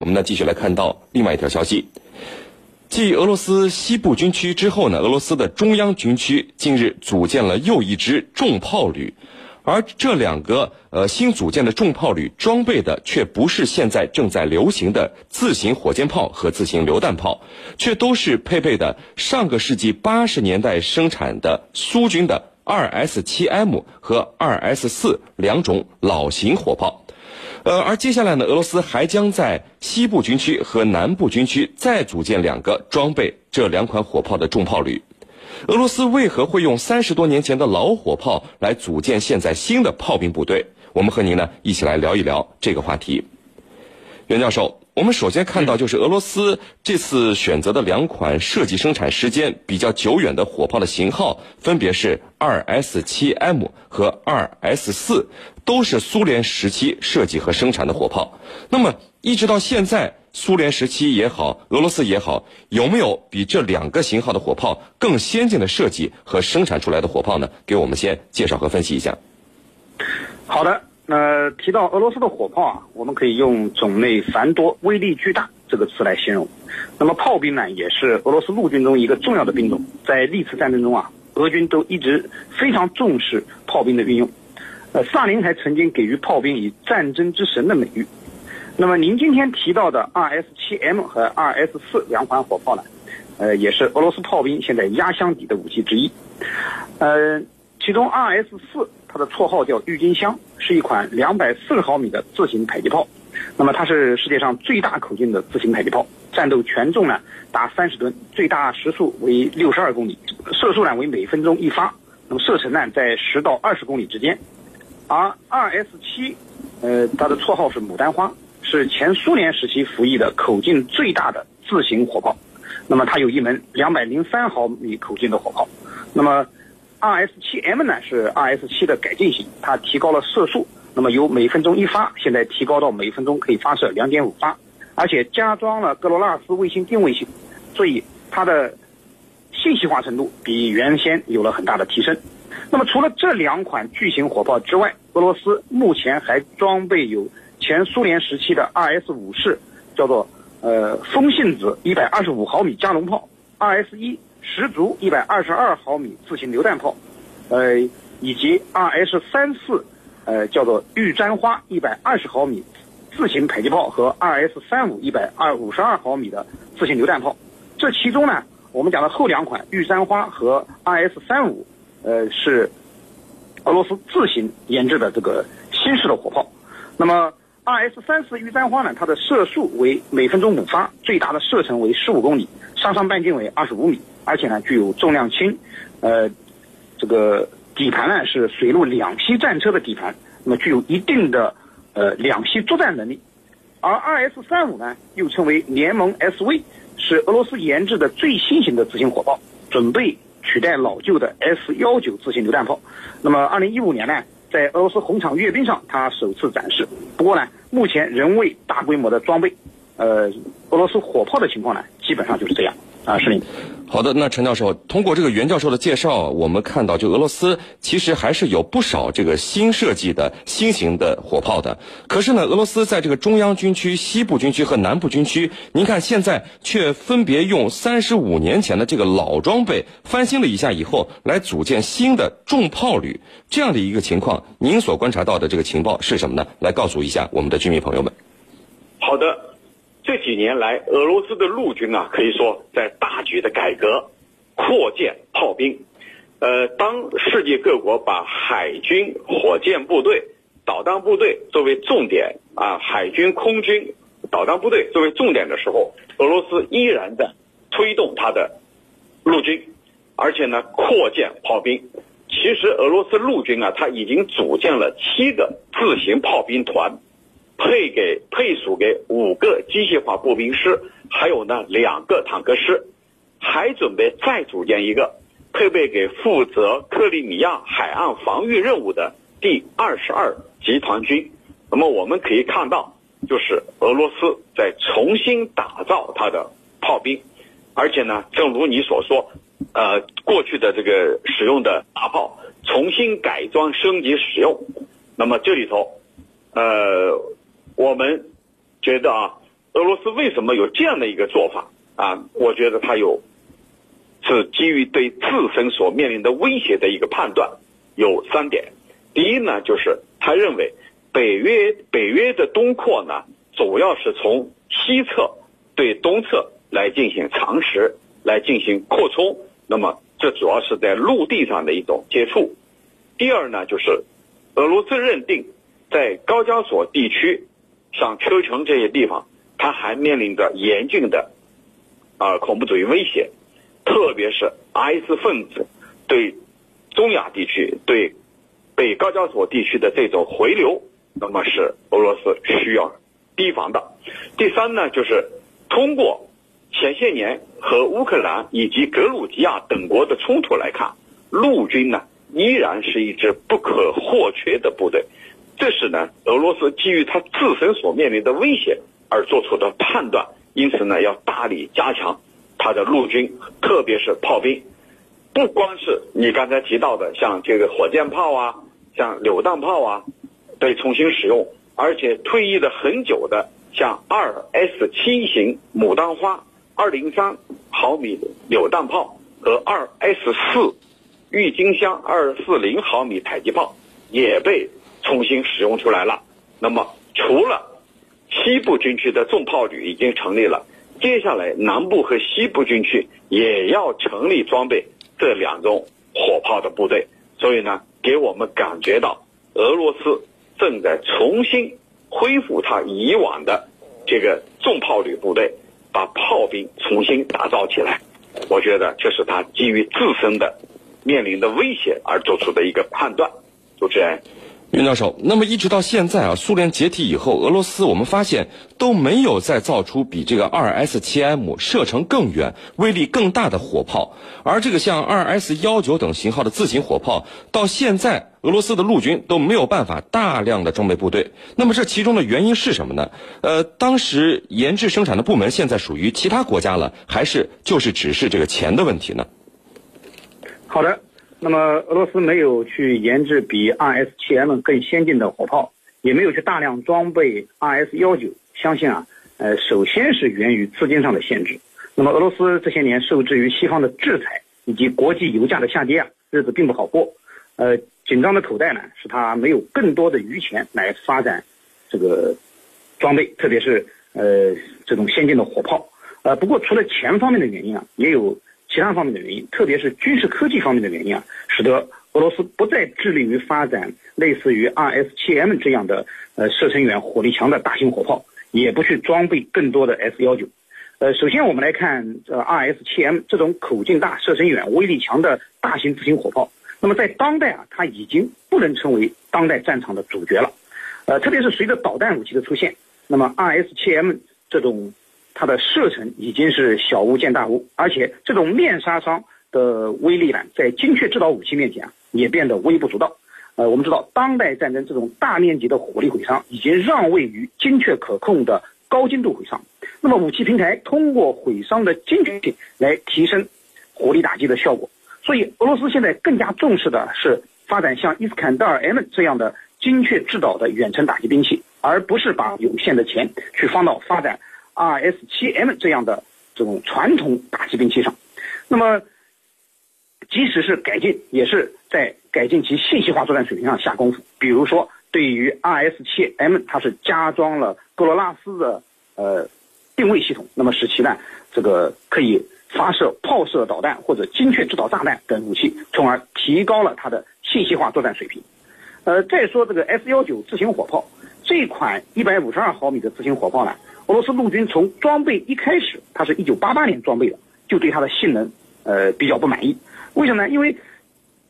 我们呢继续来看到另外一条消息，继俄罗斯西部军区之后呢，俄罗斯的中央军区近日组建了又一支重炮旅，而这两个呃新组建的重炮旅装备的却不是现在正在流行的自行火箭炮和自行榴弹炮，却都是配备的上个世纪八十年代生产的苏军的二 S 七 M 和二 S 四两种老型火炮。呃，而接下来呢，俄罗斯还将在西部军区和南部军区再组建两个装备这两款火炮的重炮旅。俄罗斯为何会用三十多年前的老火炮来组建现在新的炮兵部队？我们和您呢一起来聊一聊这个话题。袁教授。我们首先看到，就是俄罗斯这次选择的两款设计生产时间比较久远的火炮的型号，分别是二 S 七 M 和二 S 四，都是苏联时期设计和生产的火炮。那么一直到现在，苏联时期也好，俄罗斯也好，有没有比这两个型号的火炮更先进的设计和生产出来的火炮呢？给我们先介绍和分析一下。好的。那提到俄罗斯的火炮啊，我们可以用种类繁多、威力巨大这个词来形容。那么炮兵呢，也是俄罗斯陆军中一个重要的兵种。在历次战争中啊，俄军都一直非常重视炮兵的运用。呃，萨林还曾经给予炮兵以“战争之神”的美誉。那么您今天提到的 RS7M 和 RS4 两款火炮呢，呃，也是俄罗斯炮兵现在压箱底的武器之一。呃，其中 RS4。它的绰号叫“郁金香”，是一款两百四十毫米的自行迫击炮。那么它是世界上最大口径的自行迫击炮，战斗权重呢达三十吨，最大时速为六十二公里，射速呢为每分钟一发，那么射程呢在十到二十公里之间。而二 S 七，呃，它的绰号是“牡丹花”，是前苏联时期服役的口径最大的自行火炮。那么它有一门两百零三毫米口径的火炮。那么 2S7M 呢是 2S7 的改进型，它提高了射速，那么由每分钟一发，现在提高到每分钟可以发射2.5发，而且加装了格罗纳斯卫星定位系统，所以它的信息化程度比原先有了很大的提升。那么除了这两款巨型火炮之外，俄罗斯目前还装备有前苏联时期的 2S5 式，叫做呃风信子125毫米加农炮，2S1。十足一百二十二毫米自行榴弹炮，呃，以及二 S 三四，呃，叫做玉簪花一百二十毫米自行迫击炮和二 S 三五一百二五十二毫米的自行榴弹炮。这其中呢，我们讲的后两款玉簪花和二 S 三五，呃，是俄罗斯自行研制的这个新式的火炮。那么二 S 三四玉簪花呢，它的射速为每分钟五发，最大的射程为十五公里，上上半径为二十五米。而且呢，具有重量轻，呃，这个底盘呢是水陆两栖战车的底盘，那么具有一定的呃两栖作战能力。而 R S 三五呢，又称为联盟 SV，是俄罗斯研制的最新型的自行火炮，准备取代老旧的 S 幺九自行榴弹炮。那么二零一五年呢，在俄罗斯红场阅兵上，它首次展示。不过呢，目前仍未大规模的装备。呃，俄罗斯火炮的情况呢，基本上就是这样。啊，是。好的，那陈教授，通过这个袁教授的介绍，我们看到，就俄罗斯其实还是有不少这个新设计的新型的火炮的。可是呢，俄罗斯在这个中央军区、西部军区和南部军区，您看现在却分别用三十五年前的这个老装备翻新了一下以后，来组建新的重炮旅，这样的一个情况，您所观察到的这个情报是什么呢？来告诉一下我们的军迷朋友们。好的。这几年来，俄罗斯的陆军啊，可以说在大举的改革、扩建炮兵。呃，当世界各国把海军、火箭部队、导弹部队作为重点啊，海军、空军、导弹部队作为重点的时候，俄罗斯依然在推动它的陆军，而且呢，扩建炮兵。其实，俄罗斯陆军啊，它已经组建了七个自行炮兵团。配给配属给五个机械化步兵师，还有呢两个坦克师，还准备再组建一个配备给负责克里米亚海岸防御任务的第二十二集团军。那么我们可以看到，就是俄罗斯在重新打造它的炮兵，而且呢，正如你所说，呃，过去的这个使用的大炮重新改装升级使用。那么这里头，呃。我们觉得啊，俄罗斯为什么有这样的一个做法啊？我觉得他有是基于对自身所面临的威胁的一个判断，有三点。第一呢，就是他认为北约北约的东扩呢，主要是从西侧对东侧来进行长时来进行扩充，那么这主要是在陆地上的一种接触。第二呢，就是俄罗斯认定在高加索地区，像车臣这些地方，它还面临着严峻的啊恐怖主义威胁，特别是 IS 分子对中亚地区、对北高加索地区的这种回流，那么是俄罗斯需要提防的。第三呢，就是通过前些年和乌克兰以及格鲁吉亚等国的冲突来看，陆军呢。依然是一支不可或缺的部队，这是呢俄罗斯基于他自身所面临的威胁而做出的判断，因此呢要大力加强他的陆军，特别是炮兵，不光是你刚才提到的像这个火箭炮啊，像榴弹炮啊，被重新使用，而且退役了很久的像二 S 七型牡丹花二零三毫米榴弹炮和二 S 四。郁金香二四零毫米迫击炮也被重新使用出来了。那么，除了西部军区的重炮旅已经成立了，接下来南部和西部军区也要成立装备这两种火炮的部队。所以呢，给我们感觉到俄罗斯正在重新恢复它以往的这个重炮旅部队，把炮兵重新打造起来。我觉得这是他基于自身的。面临的威胁而做出的一个判断，主持人，袁教授。那么一直到现在啊，苏联解体以后，俄罗斯我们发现都没有再造出比这个二 S 七 M 射程更远、威力更大的火炮，而这个像二 S 幺九等型号的自行火炮，到现在俄罗斯的陆军都没有办法大量的装备部队。那么这其中的原因是什么呢？呃，当时研制生产的部门现在属于其他国家了，还是就是只是这个钱的问题呢？好的，那么俄罗斯没有去研制比 RS-7M 更先进的火炮，也没有去大量装备 RS-19，相信啊，呃，首先是源于资金上的限制。那么俄罗斯这些年受制于西方的制裁以及国际油价的下跌啊，日子并不好过。呃，紧张的口袋呢，使他没有更多的余钱来发展这个装备，特别是呃这种先进的火炮。呃，不过除了钱方面的原因啊，也有。其他方面的原因，特别是军事科技方面的原因啊，使得俄罗斯不再致力于发展类似于 RS-7M 这样的呃射程远、火力强的大型火炮，也不去装备更多的 S-19。呃，首先我们来看呃 RS-7M 这种口径大、射程远、威力强的大型自行火炮，那么在当代啊，它已经不能成为当代战场的主角了。呃，特别是随着导弹武器的出现，那么 RS-7M 这种。它的射程已经是小巫见大巫，而且这种面杀伤的威力呢，在精确制导武器面前啊，也变得微不足道。呃，我们知道，当代战争这种大面积的火力毁伤，已经让位于精确可控的高精度毁伤。那么，武器平台通过毁伤的精确性来提升火力打击的效果。所以，俄罗斯现在更加重视的是发展像伊斯坎德尔 M 这样的精确制导的远程打击兵器，而不是把有限的钱去放到发展。RS-7M 这样的这种传统打击兵器上，那么即使是改进，也是在改进其信息化作战水平上下功夫。比如说，对于 RS-7M，它是加装了格罗纳斯的呃定位系统，那么使其呢这个可以发射炮射导弹或者精确制导炸弹等武器，从而提高了它的信息化作战水平。呃，再说这个 S-19 自行火炮，这款152毫米的自行火炮呢？俄罗斯陆军从装备一开始，它是一九八八年装备的，就对它的性能，呃，比较不满意。为什么呢？因为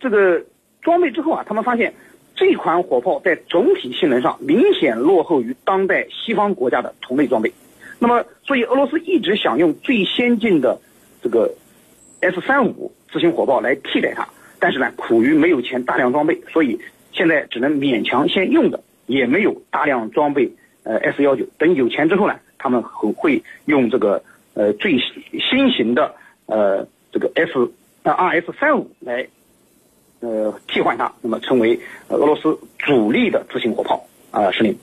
这个装备之后啊，他们发现这款火炮在总体性能上明显落后于当代西方国家的同类装备。那么，所以俄罗斯一直想用最先进的这个 S 三五自行火炮来替代它，但是呢，苦于没有钱大量装备，所以现在只能勉强先用的，也没有大量装备呃 S 幺九。等有钱之后呢？他们很会用这个呃最新型的呃这个 S 呃 RS 三五来呃替换它，那么成为俄罗斯主力的自行火炮啊，司令。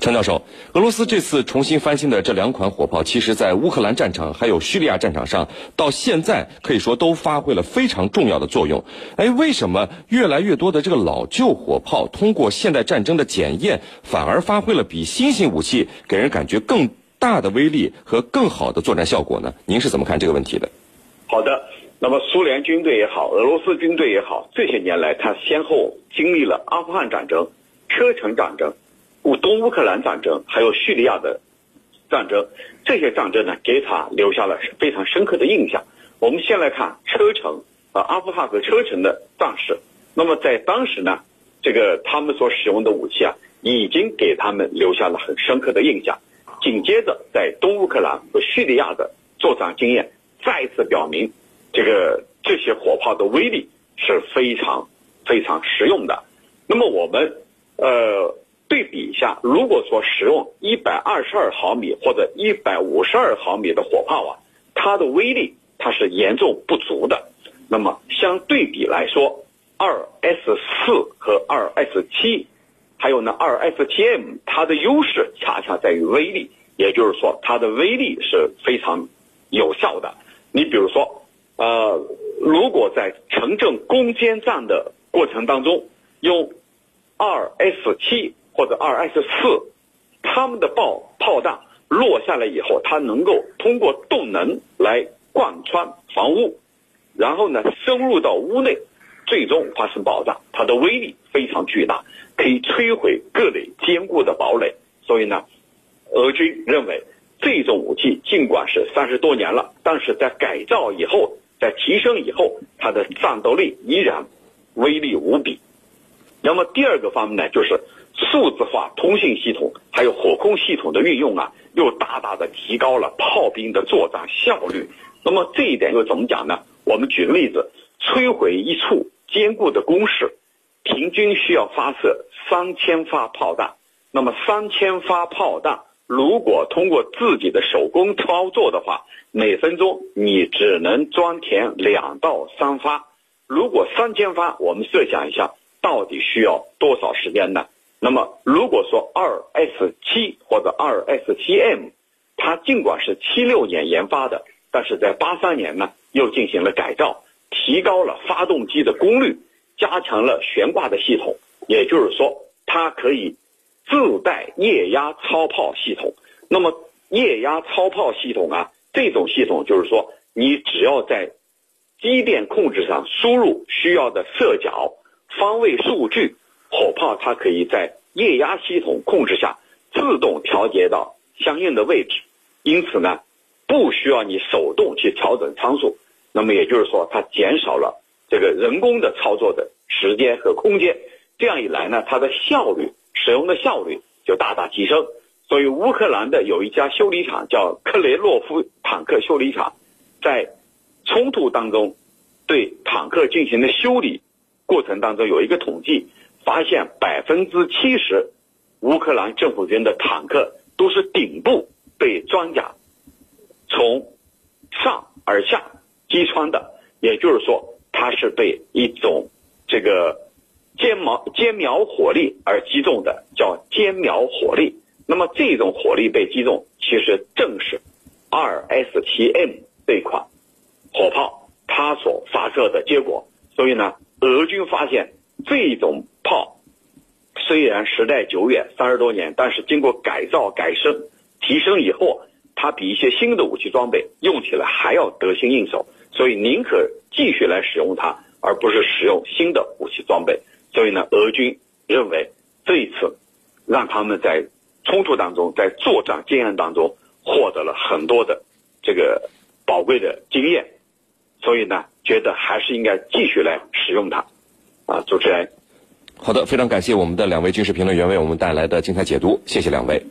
陈教授，俄罗斯这次重新翻新的这两款火炮，其实在乌克兰战场还有叙利亚战场上，到现在可以说都发挥了非常重要的作用。哎，为什么越来越多的这个老旧火炮通过现代战争的检验，反而发挥了比新型武器给人感觉更大的威力和更好的作战效果呢？您是怎么看这个问题的？好的，那么苏联军队也好，俄罗斯军队也好，这些年来他先后经历了阿富汗战争、车臣战争。乌东乌克兰战争，还有叙利亚的战争，这些战争呢，给他留下了非常深刻的印象。我们先来看车臣啊，阿富汗和车臣的战士。那么在当时呢，这个他们所使用的武器啊，已经给他们留下了很深刻的印象。紧接着，在东乌克兰和叙利亚的作战经验，再次表明，这个这些火炮的威力是非常非常实用的。那么我们呃。对比一下，如果说使用一百二十二毫米或者一百五十二毫米的火炮啊，它的威力它是严重不足的。那么相对比来说，二 S 四和二 S 七，还有呢二 STM，它的优势恰恰在于威力，也就是说它的威力是非常有效的。你比如说，呃，如果在城镇攻坚战的过程当中用二 S 七。或者二 S 四，他们的爆炮弹落下来以后，它能够通过动能来贯穿房屋，然后呢深入到屋内，最终发生爆炸。它的威力非常巨大，可以摧毁各类坚固的堡垒。所以呢，俄军认为这种武器尽管是三十多年了，但是在改造以后，在提升以后，它的战斗力依然威力无比。那么第二个方面呢，就是。数字化通信系统还有火控系统的运用啊，又大大的提高了炮兵的作战效率。那么这一点又怎么讲呢？我们举个例子，摧毁一处坚固的工事，平均需要发射三千发炮弹。那么三千发炮弹，如果通过自己的手工操作的话，每分钟你只能装填两到三发。如果三千发，我们设想一下，到底需要多少时间呢？那么，如果说二 S 七或者二 S 七 M，它尽管是七六年研发的，但是在八三年呢又进行了改造，提高了发动机的功率，加强了悬挂的系统，也就是说，它可以自带液压超炮系统。那么，液压超炮系统啊，这种系统就是说，你只要在机电控制上输入需要的射角、方位数据。火炮它可以在液压系统控制下自动调节到相应的位置，因此呢，不需要你手动去调整参数。那么也就是说，它减少了这个人工的操作的时间和空间。这样一来呢，它的效率使用的效率就大大提升。所以乌克兰的有一家修理厂叫克雷洛夫坦克修理厂，在冲突当中对坦克进行的修理过程当中有一个统计。发现百分之七十乌克兰政府军的坦克都是顶部被装甲从上而下击穿的，也就是说，它是被一种这个尖毛尖瞄火力而击中的，叫尖瞄火力。那么这种火力被击中，其实正是二 S 七 M 这款火炮它所发射的结果。所以呢，俄军发现这种。炮虽然时代久远，三十多年，但是经过改造、改升、提升以后，它比一些新的武器装备用起来还要得心应手，所以宁可继续来使用它，而不是使用新的武器装备。所以呢，俄军认为这一次让他们在冲突当中，在作战经验当中获得了很多的这个宝贵的经验，所以呢，觉得还是应该继续来使用它。啊，主持人。好的，非常感谢我们的两位军事评论员为我们带来的精彩解读，谢谢两位。